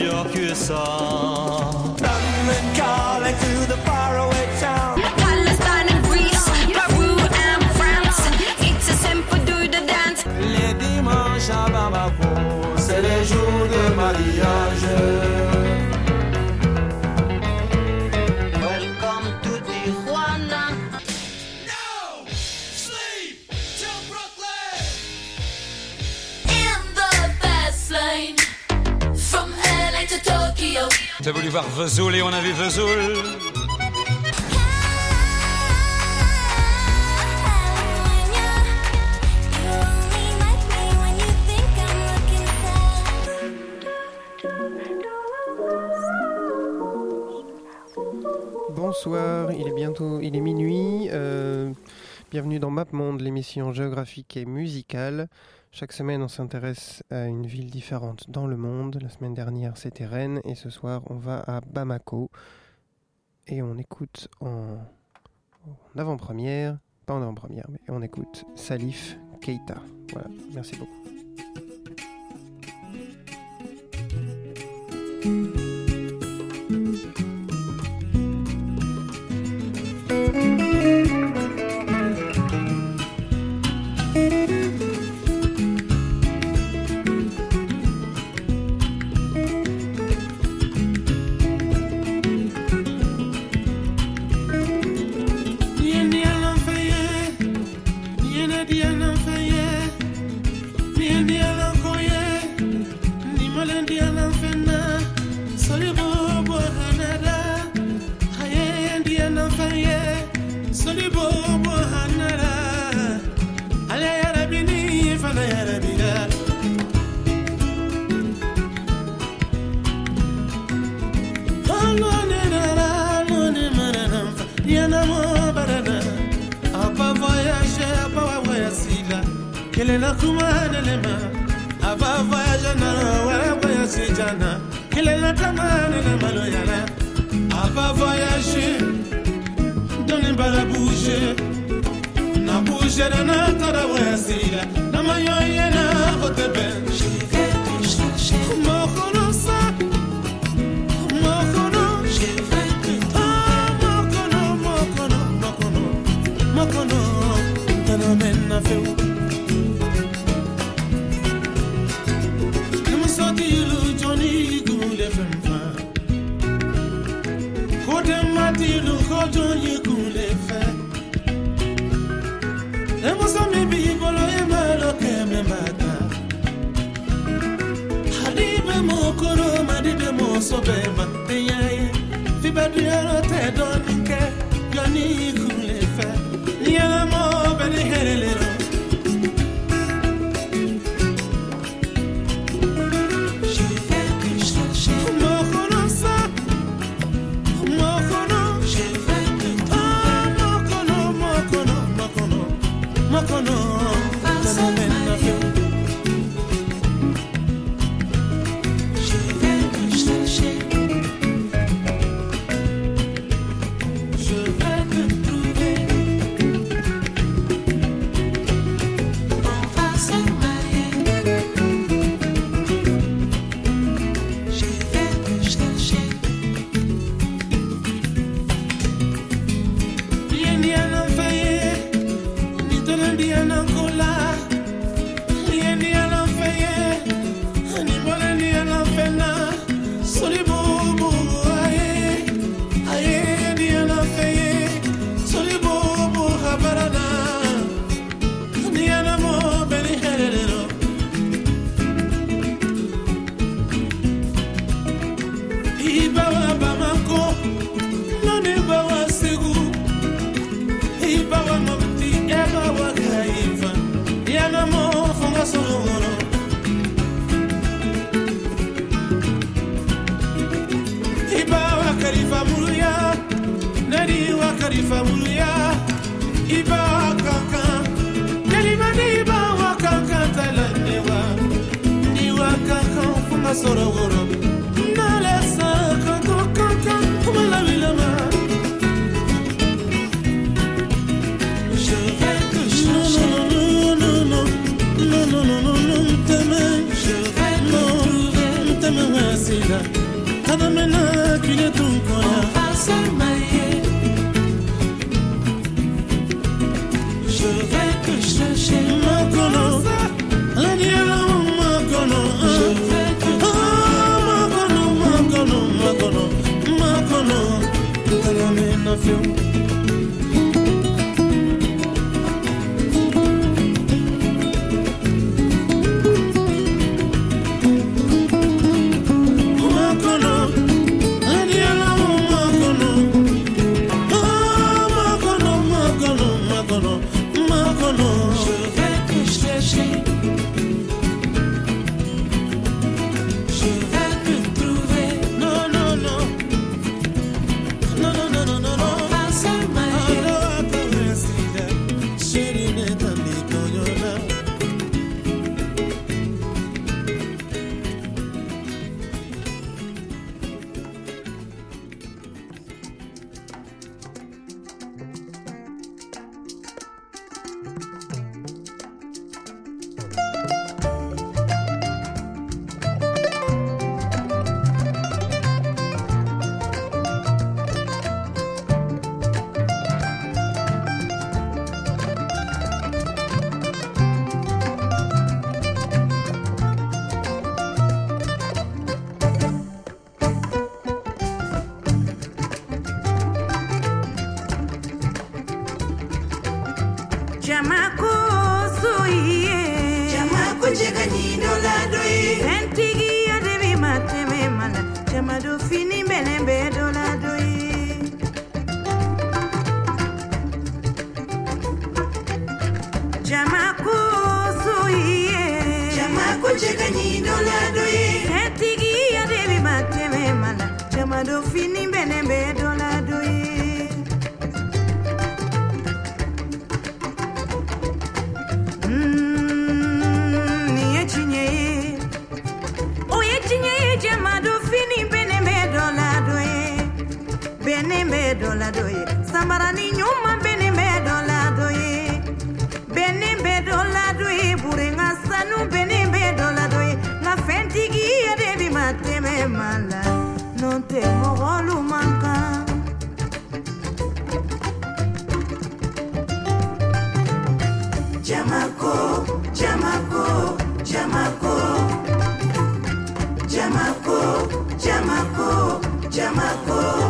울려 그 성. Vesoul et on a vu Vesoul. Bonsoir, il est bientôt, il est minuit. Euh, bienvenue dans MapMonde, l'émission géographique et musicale. Chaque semaine, on s'intéresse à une ville différente dans le monde. La semaine dernière, c'était Rennes et ce soir, on va à Bamako et on écoute en, avant-première, pas en avant-première, mais on écoute Salif Keita. Voilà, merci beaucoup. Do fini bene be do la do ye Mm, ni ye bene be do bene be do la do ye ni ɲuman Jamako, Jamako, Jamako, Jamako,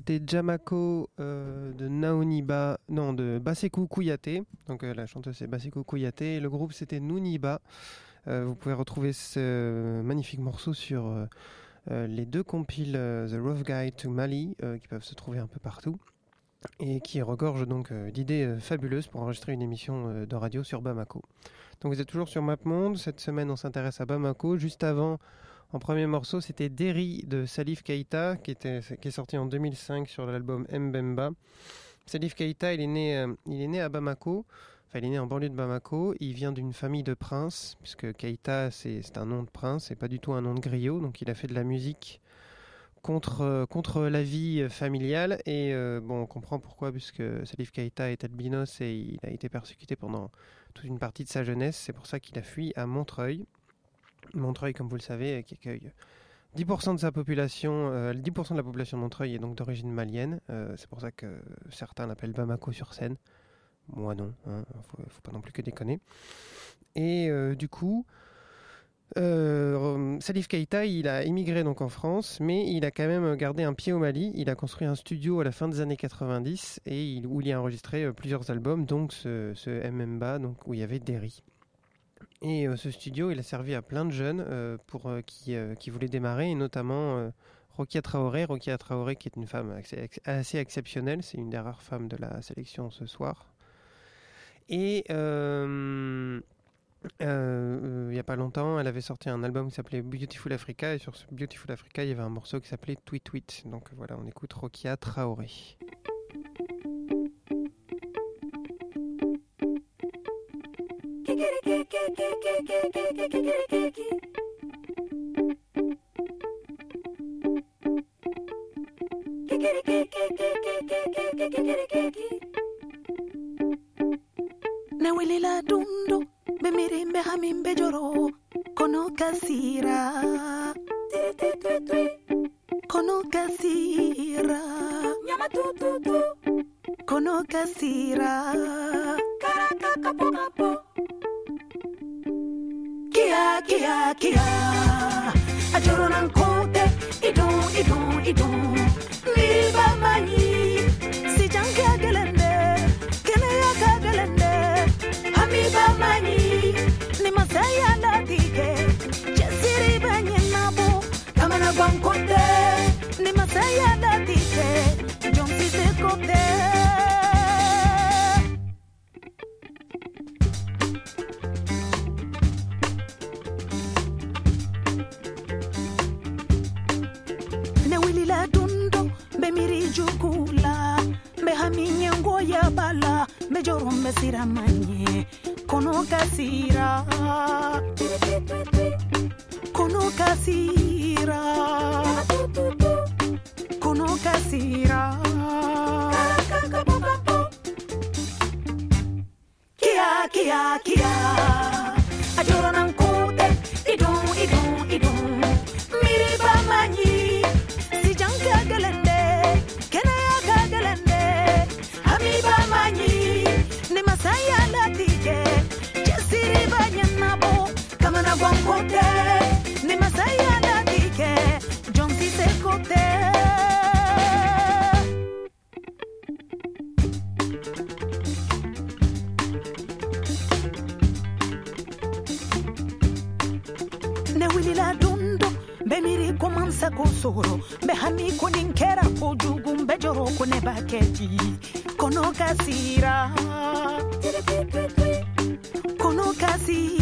c'était Jamako euh, de Naoniba, non, de Baseku Kouyaté. Donc euh, la chanteuse c'est Baseku Kouyaté et le groupe c'était Nouniba. Euh, vous pouvez retrouver ce magnifique morceau sur les deux compiles The Rough Guide to Mali qui peuvent se trouver un peu partout et qui regorgent donc d'idées fabuleuses pour enregistrer une émission de radio sur Bamako. Donc vous êtes toujours sur MapMonde. Cette semaine on s'intéresse à Bamako. Juste avant, en premier morceau, c'était Derry de Salif Keita, qui, était, qui est sorti en 2005 sur l'album Mbemba. Salif Keita, il est, né, euh, il est né à Bamako, enfin il est né en banlieue de Bamako. Il vient d'une famille de princes, puisque Keita, c'est un nom de prince, c'est pas du tout un nom de griot. Donc il a fait de la musique contre, euh, contre la vie euh, familiale. Et bon, on comprend pourquoi, puisque Salif Keita est albinos et il a été persécuté pendant toute une partie de sa jeunesse. C'est pour ça qu'il a fui à Montreuil. Montreuil, comme vous le savez, euh, qui accueille 10% de sa population, euh, 10% de la population de Montreuil est donc d'origine malienne. Euh, c'est pour ça que certains l'appellent Bamako sur scène. Moi non, hein, faut, faut pas non plus que déconner. Et euh, du coup, Euh, Salif Keita, il a émigré donc en France, mais il a quand même gardé un pied au Mali. Il a construit un studio à la fin des années 90 et il- où il a enregistré euh, plusieurs albums, donc ce, Mbemba, donc où il y avait Derry. Et euh, ce studio, il a servi à plein de jeunes euh, pour euh, qui, qui voulaient démarrer, et notamment Rokia Traoré. Rokia Traoré, qui est une femme assez, assez exceptionnelle, c'est une des rares femmes de la sélection ce soir. Et euh, euh, il n'y a pas longtemps, elle avait sorti un album qui s'appelait Beautiful Africa, et sur ce Beautiful Africa, il y avait un morceau qui s'appelait Tweet Tweet. Donc voilà, on écoute Rokia Traoré. nawilila dundu kasira kono kasira nyama tututu kia kia kia. Ajurunan kote idun idun idun. sago soro mbe hani koni nkɛra kojugu n kono kasira ko ne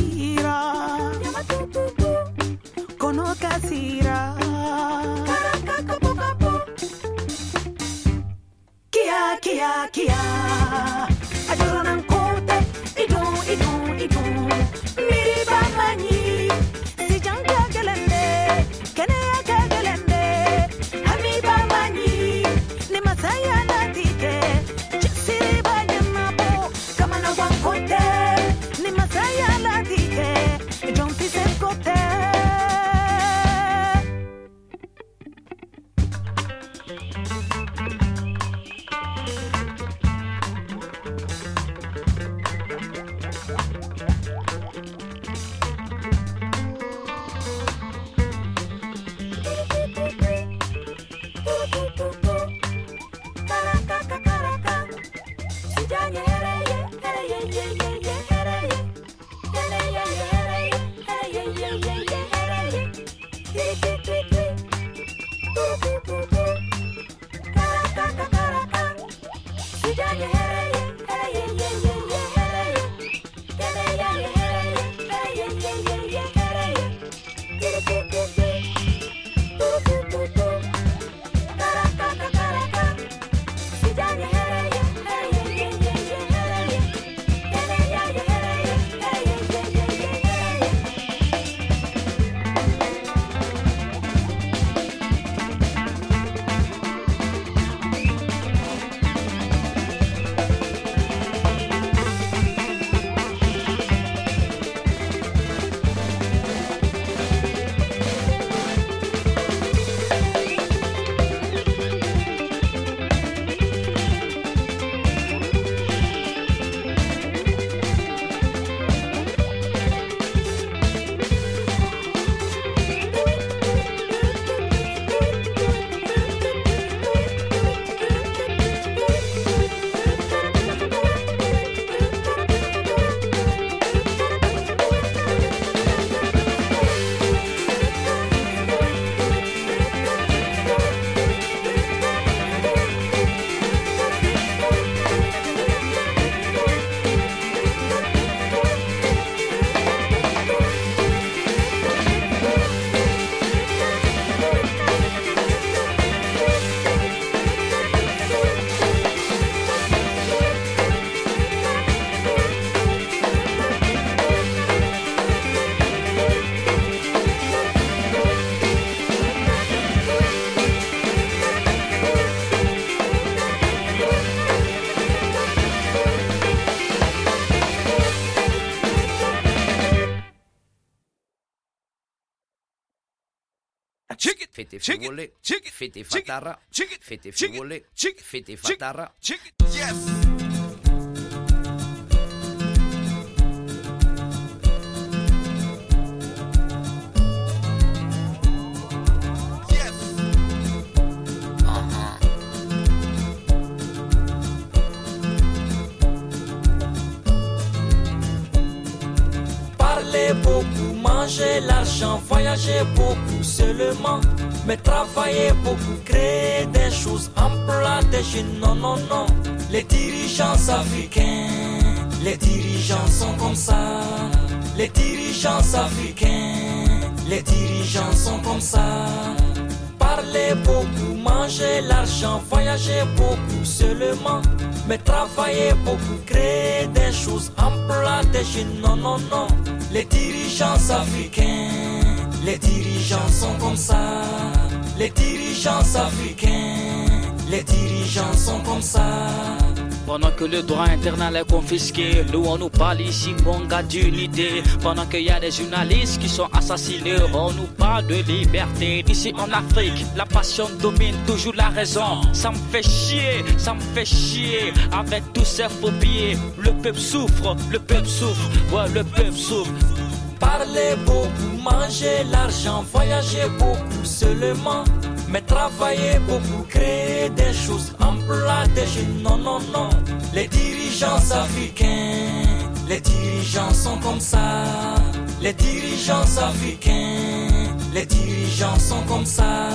Fete fete fatara, fete frivole, fete fatara. Parler beaucoup, manger l'argent, voyager beaucoup seulement. Mais travailler beaucoup, créer des choses, des jeunes, non, non, non. Les dirigeants africains, les dirigeants sont comme ça. Les dirigeants africains, les dirigeants sont comme ça. Parler beaucoup, manger l'argent, voyager beaucoup seulement. Mais travailler beaucoup, créer des choses, des jeunes, non, non, non. Les dirigeants africains, les dirigeants sont comme ça. Les dirigeants africains, les dirigeants sont comme ça. Pendant que le droit internal est confisqué, nous on nous parle ici, mon gars d'unité. Pendant qu'il y a des journalistes qui sont assassinés, on nous parle de liberté. Ici en Afrique, la passion domine toujours la raison. Ça me fait chier, ça me fait chier. Avec tous ces phobies, le peuple souffre, le peuple souffre, ouais, le peuple souffre. Parler beaucoup, manger l'argent, voyager beaucoup seulement. Mais travailler beaucoup, créer des choses, emploi des jeunes, non, non, non. Les dirigeants africains, les dirigeants sont comme ça. Les dirigeants africains, les dirigeants sont comme ça.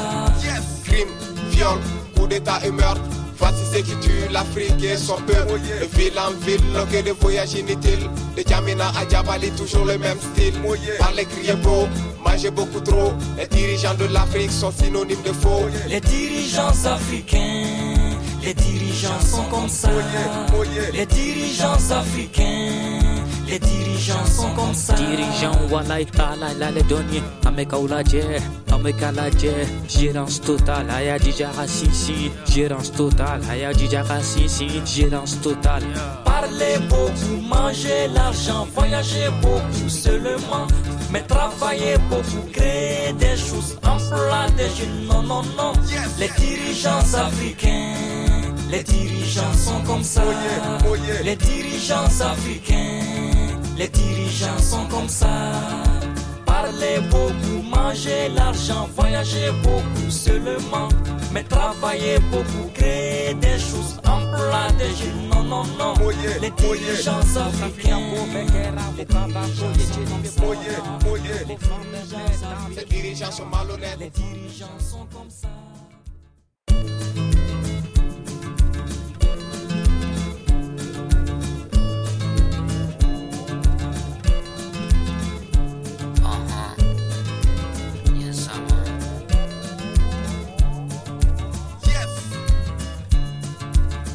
Crime, viol, coup d'état et meurtre. Voici ce qui tue l'Afrique et son peuple. De ville en ville, loqué de voyages inutiles. De Djamena à Djabali, toujours le même style. Parler, crier beau, manger beaucoup trop. Les dirigeants de l'Afrique sont synonymes de faux. Les dirigeants africains, les dirigeants sont comme ça. Les dirigeants africains, les dirigeants sont comme ça. Dirigeant walay talay la le donye Ameka ulaje, ameka laje Gérance totale, aya dijara sisi Gérance totale, aya dijara sisi Gérance totale Parler beaucoup, manger l'argent, voyager beaucoup seulement. Mais travailler beaucoup, créer des choses, emploi des jeunes, non, non, non. Les dirigeants africains, les dirigeants sont comme ça. Les dirigeants africains, les dirigeants sont comme ça. Parler beaucoup, manger l'argent, voyager beaucoup seulement. Mais travailler beaucoup, créer des choses, emploi des jeunes, non, non, non. Les dirigeants africains, les dirigeants sont comme ça. Les dirigeants sont malhonnêtes. Les dirigeants sont comme ça.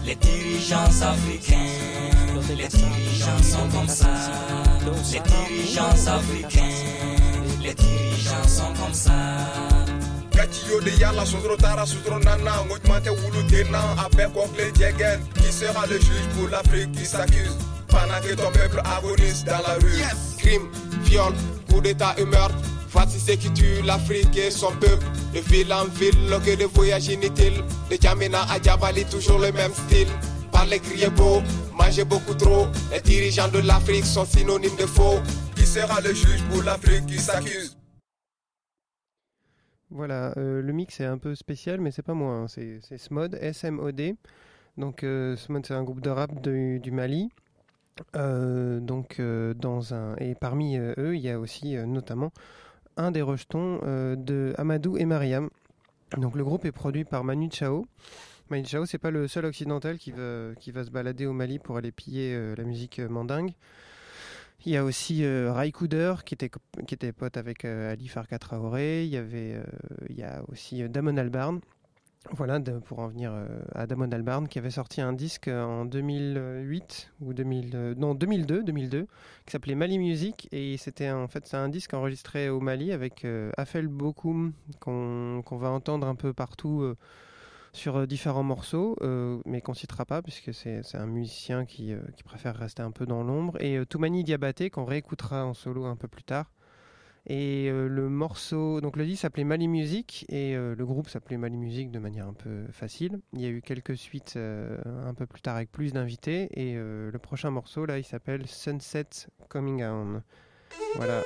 Les dirigeants africains, les dirigeants sont comme ça. Les dirigeants africains, les dirigeants sont comme ça. Gatio de Yala, Sodro Tara, Sodro Nana, Moutmante Woulou Tena, Abel Kongle Djegen, qui sera le juge pour l'Afrique qui s'accuse pendant que ton peuple agonise dans la rue. Crime, viol, coup d'état et meurtre. Voici ce qui tue l'Afrique et son peuple. De ville en ville, loqué de voyages inutiles. De Djamena à Djabali, toujours le même style. Parler, crier beau, manger beaucoup trop. Les dirigeants de l'Afrique sont synonymes de faux. Qui sera le juge pour l'Afrique qui s'accuse? Voilà, euh, le mix est un peu spécial, mais c'est pas moi, hein, c'est c'est Smod, S-M-O-D. Donc euh, Smod, c'est un groupe de rap du, du Mali. Euh, donc euh, dans un et parmi euh, eux, il y a aussi euh, notamment un des rejetons euh, de Amadou et Mariam. Donc le groupe est produit par Manu Chao. Manu Chao, c'est pas le seul occidental qui va se balader au Mali pour aller piller euh, la musique euh, mandingue. Il y a aussi euh, Kuder qui était, qui pote avec Ali Farka Traoré. Il y, avait, il y a aussi Damon Albarn. Voilà, pour en venir euh, à Damon Albarn, qui avait sorti un disque en 2008 ou 2000, euh, non 2002, 2002, qui s'appelait Mali Music et c'était en fait c'est un disque enregistré au Mali avec euh, Afel Bokoum qu'on va entendre un peu partout euh, sur euh, différents morceaux, euh, mais qu'on citera pas puisque c'est un musicien qui, euh, préfère rester un peu dans l'ombre et euh, Toumani Diabaté qu'on réécoutera en solo un peu plus tard. Et euh, le morceau, donc le disque s'appelait Mali Music et euh, le groupe s'appelait Mali Music de manière un peu facile. Il y a eu quelques suites euh, un peu plus tard avec plus d'invités et le prochain morceau là, il s'appelle Sunset Coming On. Voilà.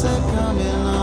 sunset coming on.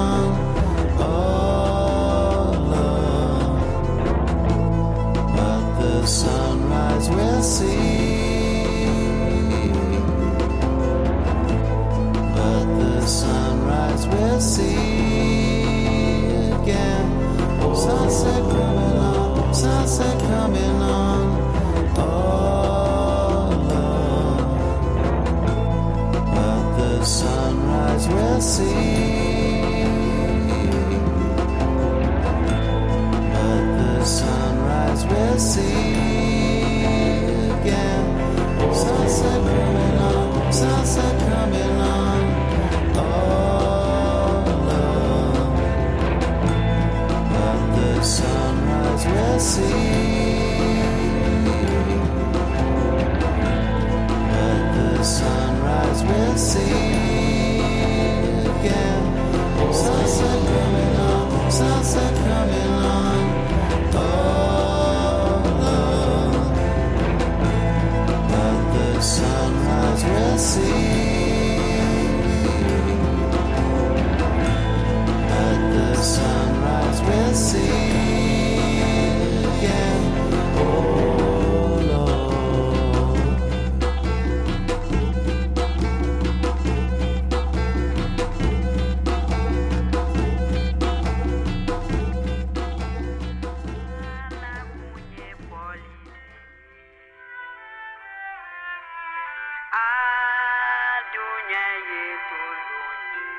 going to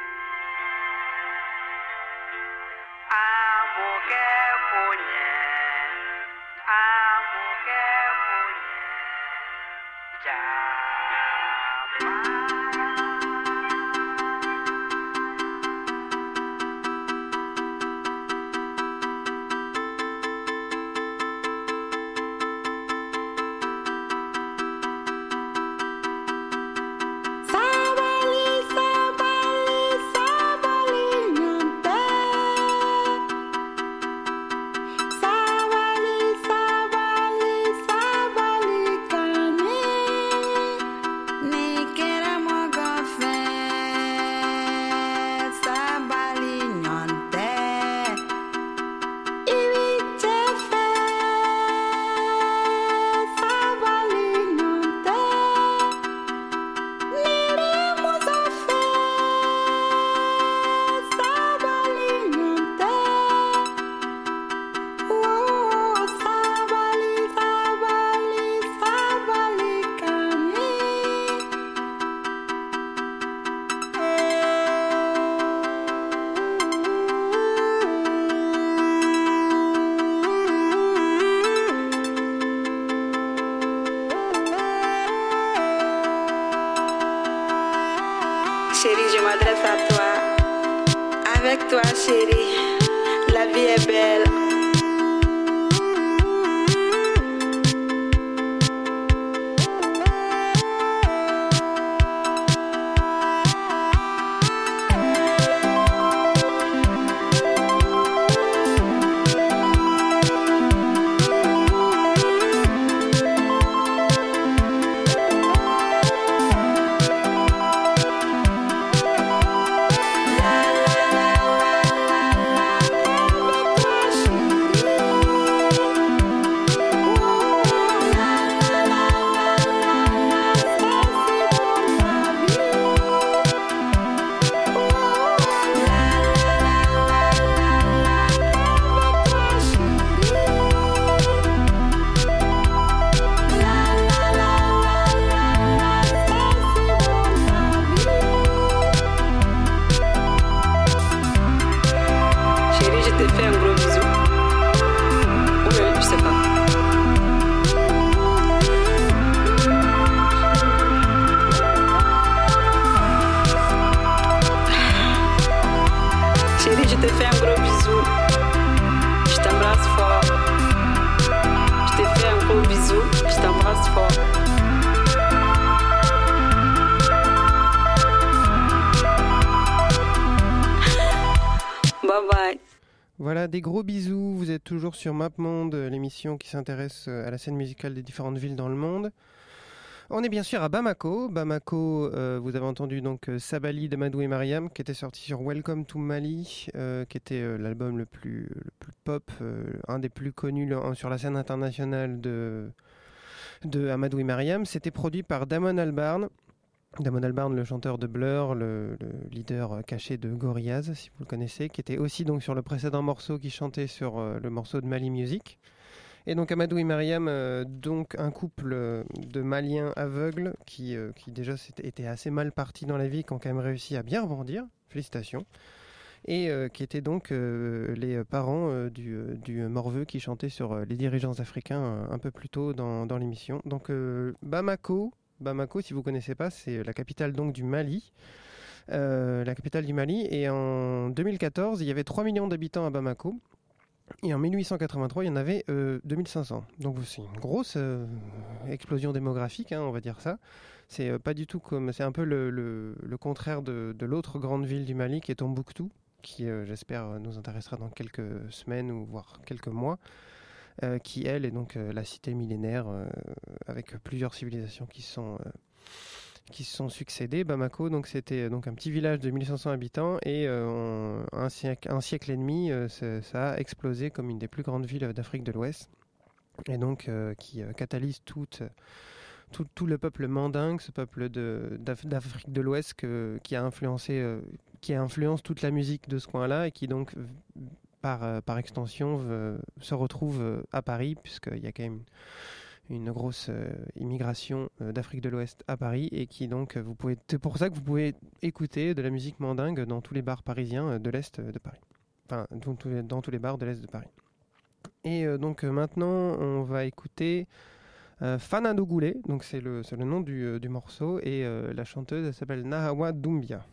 sur MapMonde, euh, l'émission qui s'intéresse euh, à la scène musicale des différentes villes dans le monde. On est bien sûr à Bamako. Bamako, euh, vous avez entendu donc Sabali de Madou et Mariam, qui était sorti sur Welcome to Mali, qui était l'album le plus, plus pop, un des plus connus sur la scène internationale de, de Amadou et Mariam. C'était produit par Damon Albarn. Damon Albarn, le chanteur de Blur, le, le leader euh, caché de Gorillaz, si vous le connaissez, qui était aussi donc sur le précédent morceau qui chantait sur euh, le morceau de Mali Music. Et donc Amadou et Mariam, euh, donc un couple de Maliens aveugles qui, qui déjà était assez mal parti dans la vie, qui ont quand même réussi à bien rebondir. Félicitations. Et qui étaient donc les parents du, du morveux qui chantait sur les dirigeants africains un peu plus tôt dans, dans l'émission. Donc Bamako, Bamako, si vous connaissez pas, c'est la capitale donc du Mali. Euh, la capitale du Mali. Et en 2014, il y avait 3 millions d'habitants à Bamako. Et en 1883, il y en avait euh, 2500. Donc c'est une grosse euh, explosion démographique, hein, on va dire ça. C'est euh, pas du tout comme. C'est un peu le, contraire de, de l'autre grande ville du Mali qui est Tombouctou, qui euh, j'espère nous intéressera dans quelques semaines ou voire quelques mois. Euh, qui elle est donc euh, la cité millénaire euh, avec plusieurs civilisations qui sont qui se sont succédées. Bamako, donc c'était donc un petit village de 1500 habitants et un siècle, un siècle et demi, ça, a explosé comme une des plus grandes villes d'Afrique de l'Ouest et donc qui catalyse tout, tout le peuple mandingue, ce peuple d'Afrique de l'Ouest qui a influencé, qui influence toute la musique de ce coin-là et qui donc par, euh, par extension se retrouve euh, à Paris puisqu'il y a quand même une grosse euh, immigration d'Afrique de l'Ouest à Paris et qui donc vous pouvez c'est pour ça que vous pouvez écouter de la musique mandingue dans tous les bars parisiens de l'est de Paris. Enfin dans tous les, bars de l'est de Paris. Et donc maintenant on va écouter Fanado Goulet donc c'est le, le nom du, morceau et la chanteuse elle s'appelle Nahawa Doumbia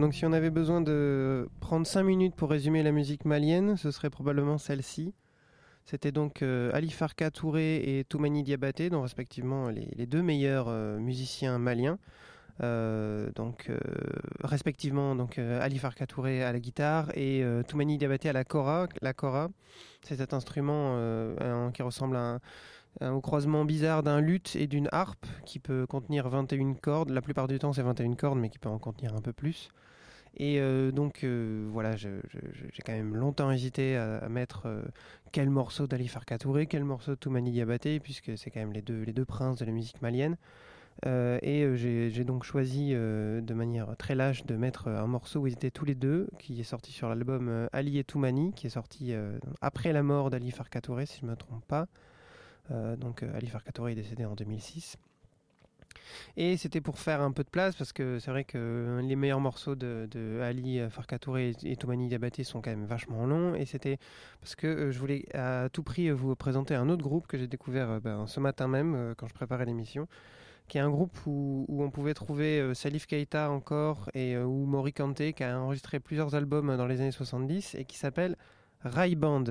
donc si on avait besoin de prendre 5 minutes pour résumer la musique malienne, ce serait probablement celle-ci. C'était donc euh, Ali Farka Touré et Toumani Diabaté, dont respectivement les, deux meilleurs euh, musiciens maliens. Euh, donc, respectivement, donc Ali Farka Touré à la guitare et Toumani Diabaté à la kora. La kora, c'est cet instrument qui ressemble à un- au croisement bizarre d'un luth et d'une harpe qui peut contenir 21 cordes. La plupart du temps, c'est 21 cordes, mais qui peut en contenir un peu plus. Et euh, donc euh, voilà, j'ai quand même longtemps hésité à, mettre euh, quel morceau d'Ali Farka Touré, quel morceau de Toumani Diabaté, puisque c'est quand même les deux, princes de la musique malienne. Et j'ai donc choisi de manière très lâche de mettre un morceau où ils étaient tous les deux, qui est sorti sur l'album Ali et Toumani, qui est sorti après la mort d'Ali Farka Touré, si je ne me trompe pas. Donc Ali Farka Touré est décédé en 2006. Et c'était pour faire un peu de place parce que c'est vrai que les meilleurs morceaux de, de Ali Farka Touré et Toumani Diabaté sont quand même vachement longs. Et c'était parce que euh, je voulais à tout prix vous présenter un autre groupe que j'ai découvert euh, ben, ce matin même euh, quand je préparais l'émission, qui est un groupe où, où on pouvait trouver euh, Salif Keita encore et euh, ou Mori Kanté qui a enregistré plusieurs albums dans les années 70 et qui s'appelle Rai Band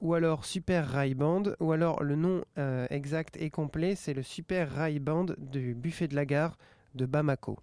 ou alors Super Rai Band, ou alors le nom euh, exact et complet, c'est le Super Rai Band du buffet de la gare de Bamako.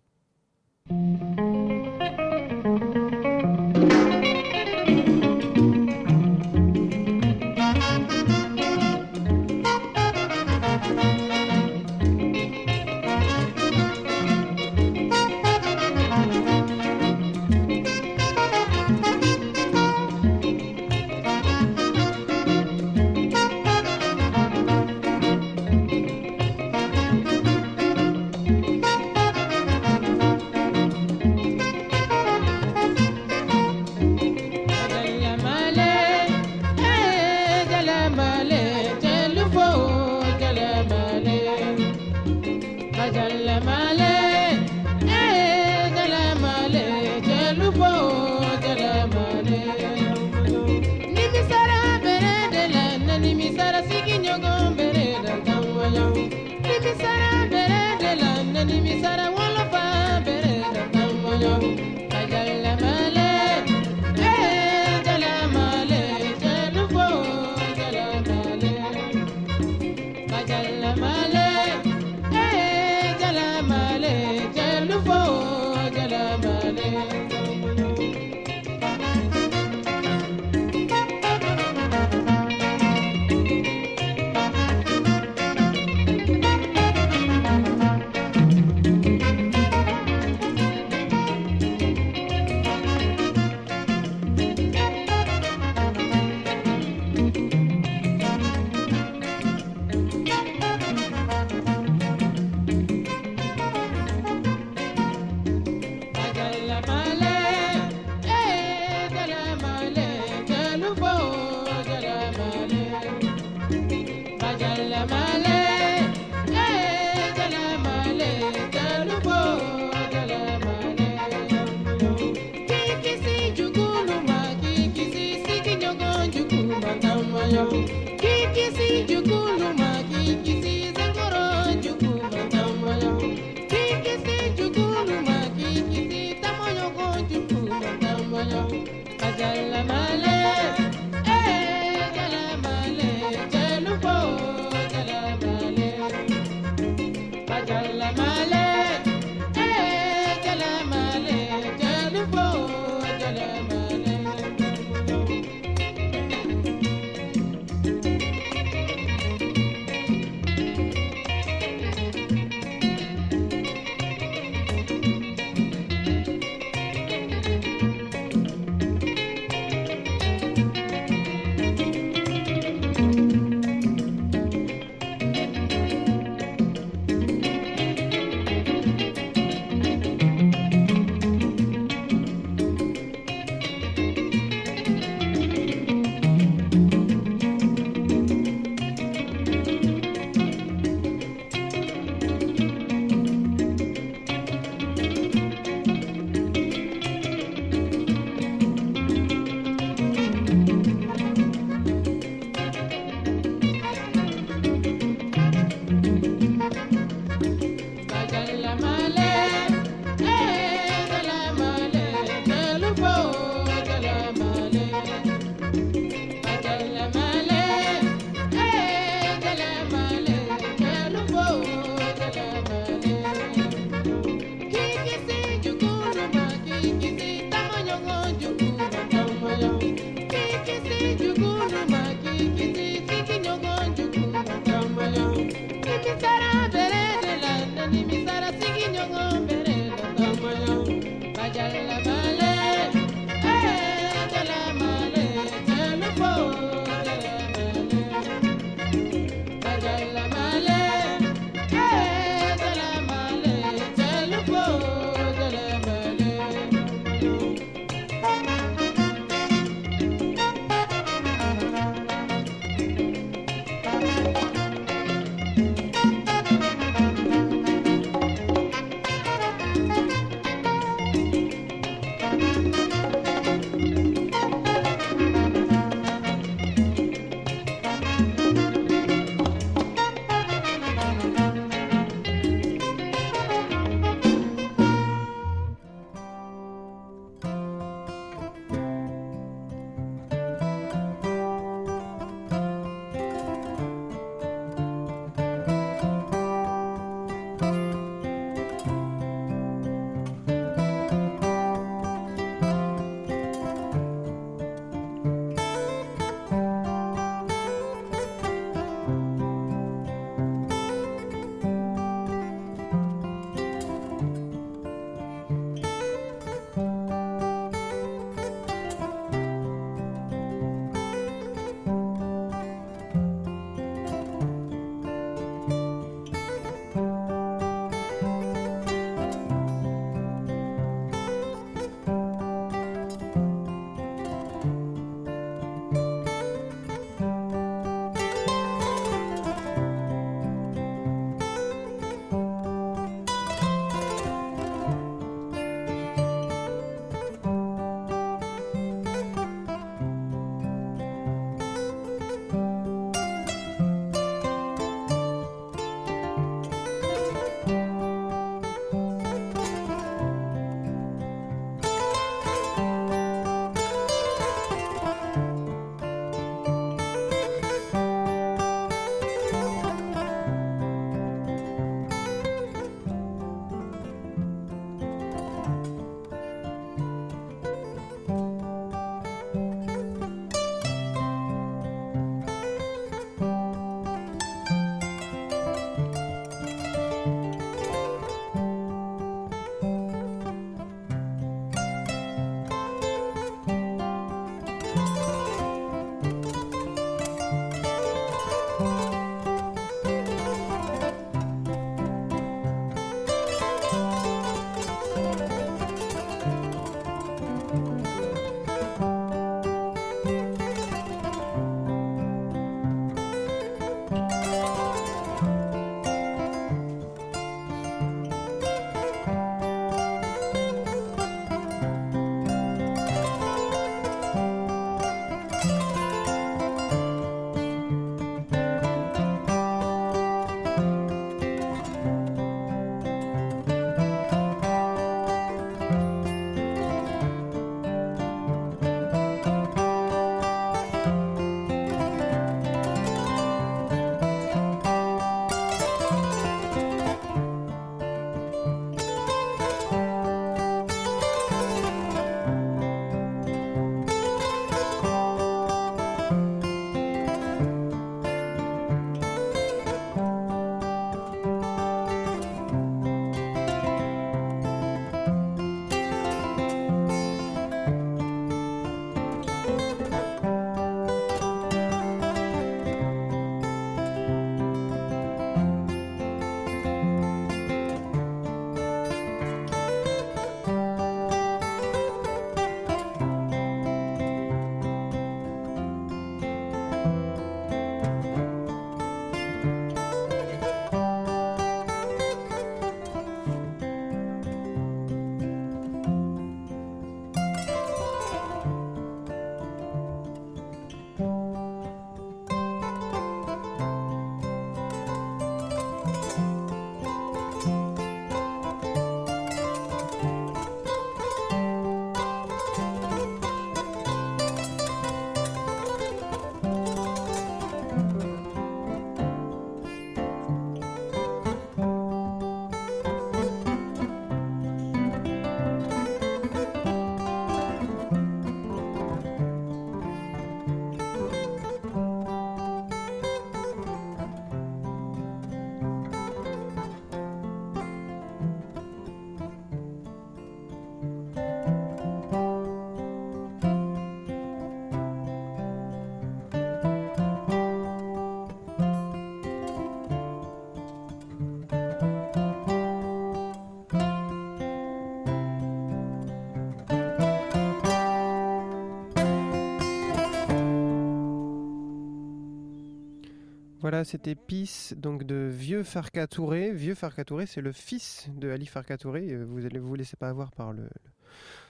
Voilà, c'était Peace, donc de Vieux Farka Touré. Vieux Farka Touré, c'est le fils de Ali Farka Touré. Euh, Vous allez vous laissez pas avoir par le,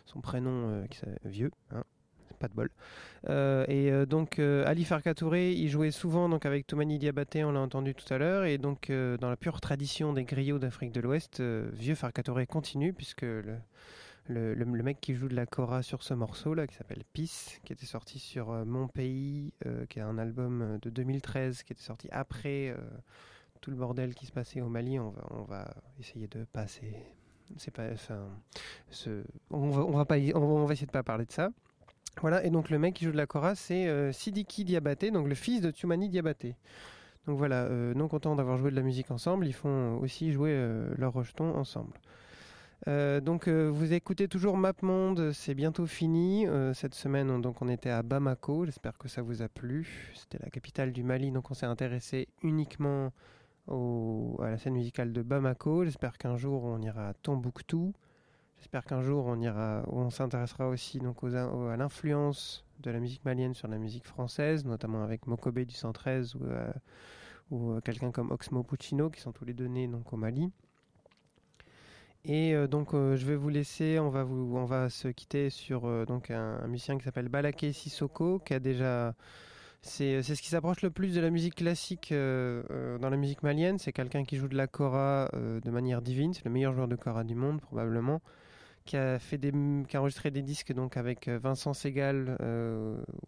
son prénom euh, qui Vieux, hein. Pas de bol. Euh, et donc Ali Farka Touré, il jouait souvent donc avec Toumani Diabaté, on l'a entendu tout à l'heure, et donc dans la pure tradition des griots d'Afrique de l'Ouest, Vieux Farka Touré continue puisque le, le, le- mec qui joue de la cora sur ce morceau là, qui s'appelle Peace, qui était sorti sur euh, Mon Pays, euh, qui est un album euh, de 2013, qui était sorti après tout le bordel qui se passait au Mali. On va, on va essayer de passer. C'est pas, enfin, ce- on va, on va pas, on va, on va essayer de pas parler de ça. Voilà, et donc le mec qui joue de la cora, c'est euh, Sidiki Diabaté, donc le fils de Tumani Diabaté. Donc voilà, non content d'avoir joué de la musique ensemble, ils font aussi jouer euh, leur rejeton ensemble. Euh, donc euh, vous écoutez toujours MapMonde, c'est bientôt fini. Euh, cette semaine, on, donc on était à Bamako. J'espère que ça vous a plu. C'était la capitale du Mali, donc on s'est intéressé uniquement à la scène musicale de Bamako. J'espère qu'un jour on ira à Tombouctou. J'espère qu'un jour on ira, on s'intéressera aussi donc à l'influence de la musique malienne sur la musique française, notamment avec Mokobe du 113 ou, quelqu'un comme Oxmo Puccino qui sont tous les deux nés donc au Mali. Et euh, donc euh, je vais vous laisser, on va, on va se quitter sur euh, donc un, musicien qui s'appelle Balaké Sissoko, qui a déjà... C'est ce qui s'approche le plus de la musique classique dans la musique malienne. C'est quelqu'un qui joue de la kora de manière divine. C'est le meilleur joueur de kora du monde probablement. Qui a, fait des, qui a enregistré des disques donc avec Vincent Segal,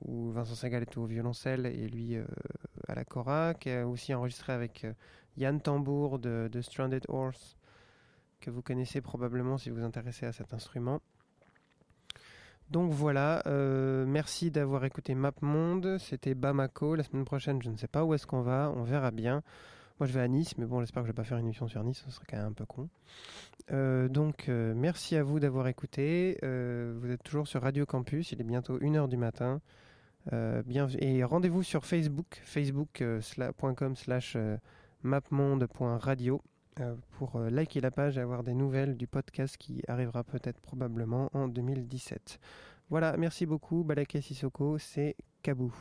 où Vincent Segal est au violoncelle et lui à la kora. Qui a aussi enregistré avec Yann Tambour de, de Stranded Horse que vous connaissez probablement si vous vous intéressez à cet instrument. Donc voilà, euh, merci d'avoir écouté MapMonde, c'était Bamako, la semaine prochaine je ne sais pas où est-ce qu'on va, on verra bien. Moi je vais à Nice, mais bon j'espère que je vais pas faire une émission sur Nice, ce serait quand même un peu con. Euh, donc euh, merci à vous d'avoir écouté, vous êtes toujours sur Radio Campus, il est bientôt 1h du matin. Bien, et rendez-vous sur Facebook, facebook.com slash mapmonde.radio pour euh, liker la page et avoir des nouvelles du podcast qui arrivera peut-être probablement en 2017. Voilà, merci beaucoup. Balaké Sissoko, c'est Kabou.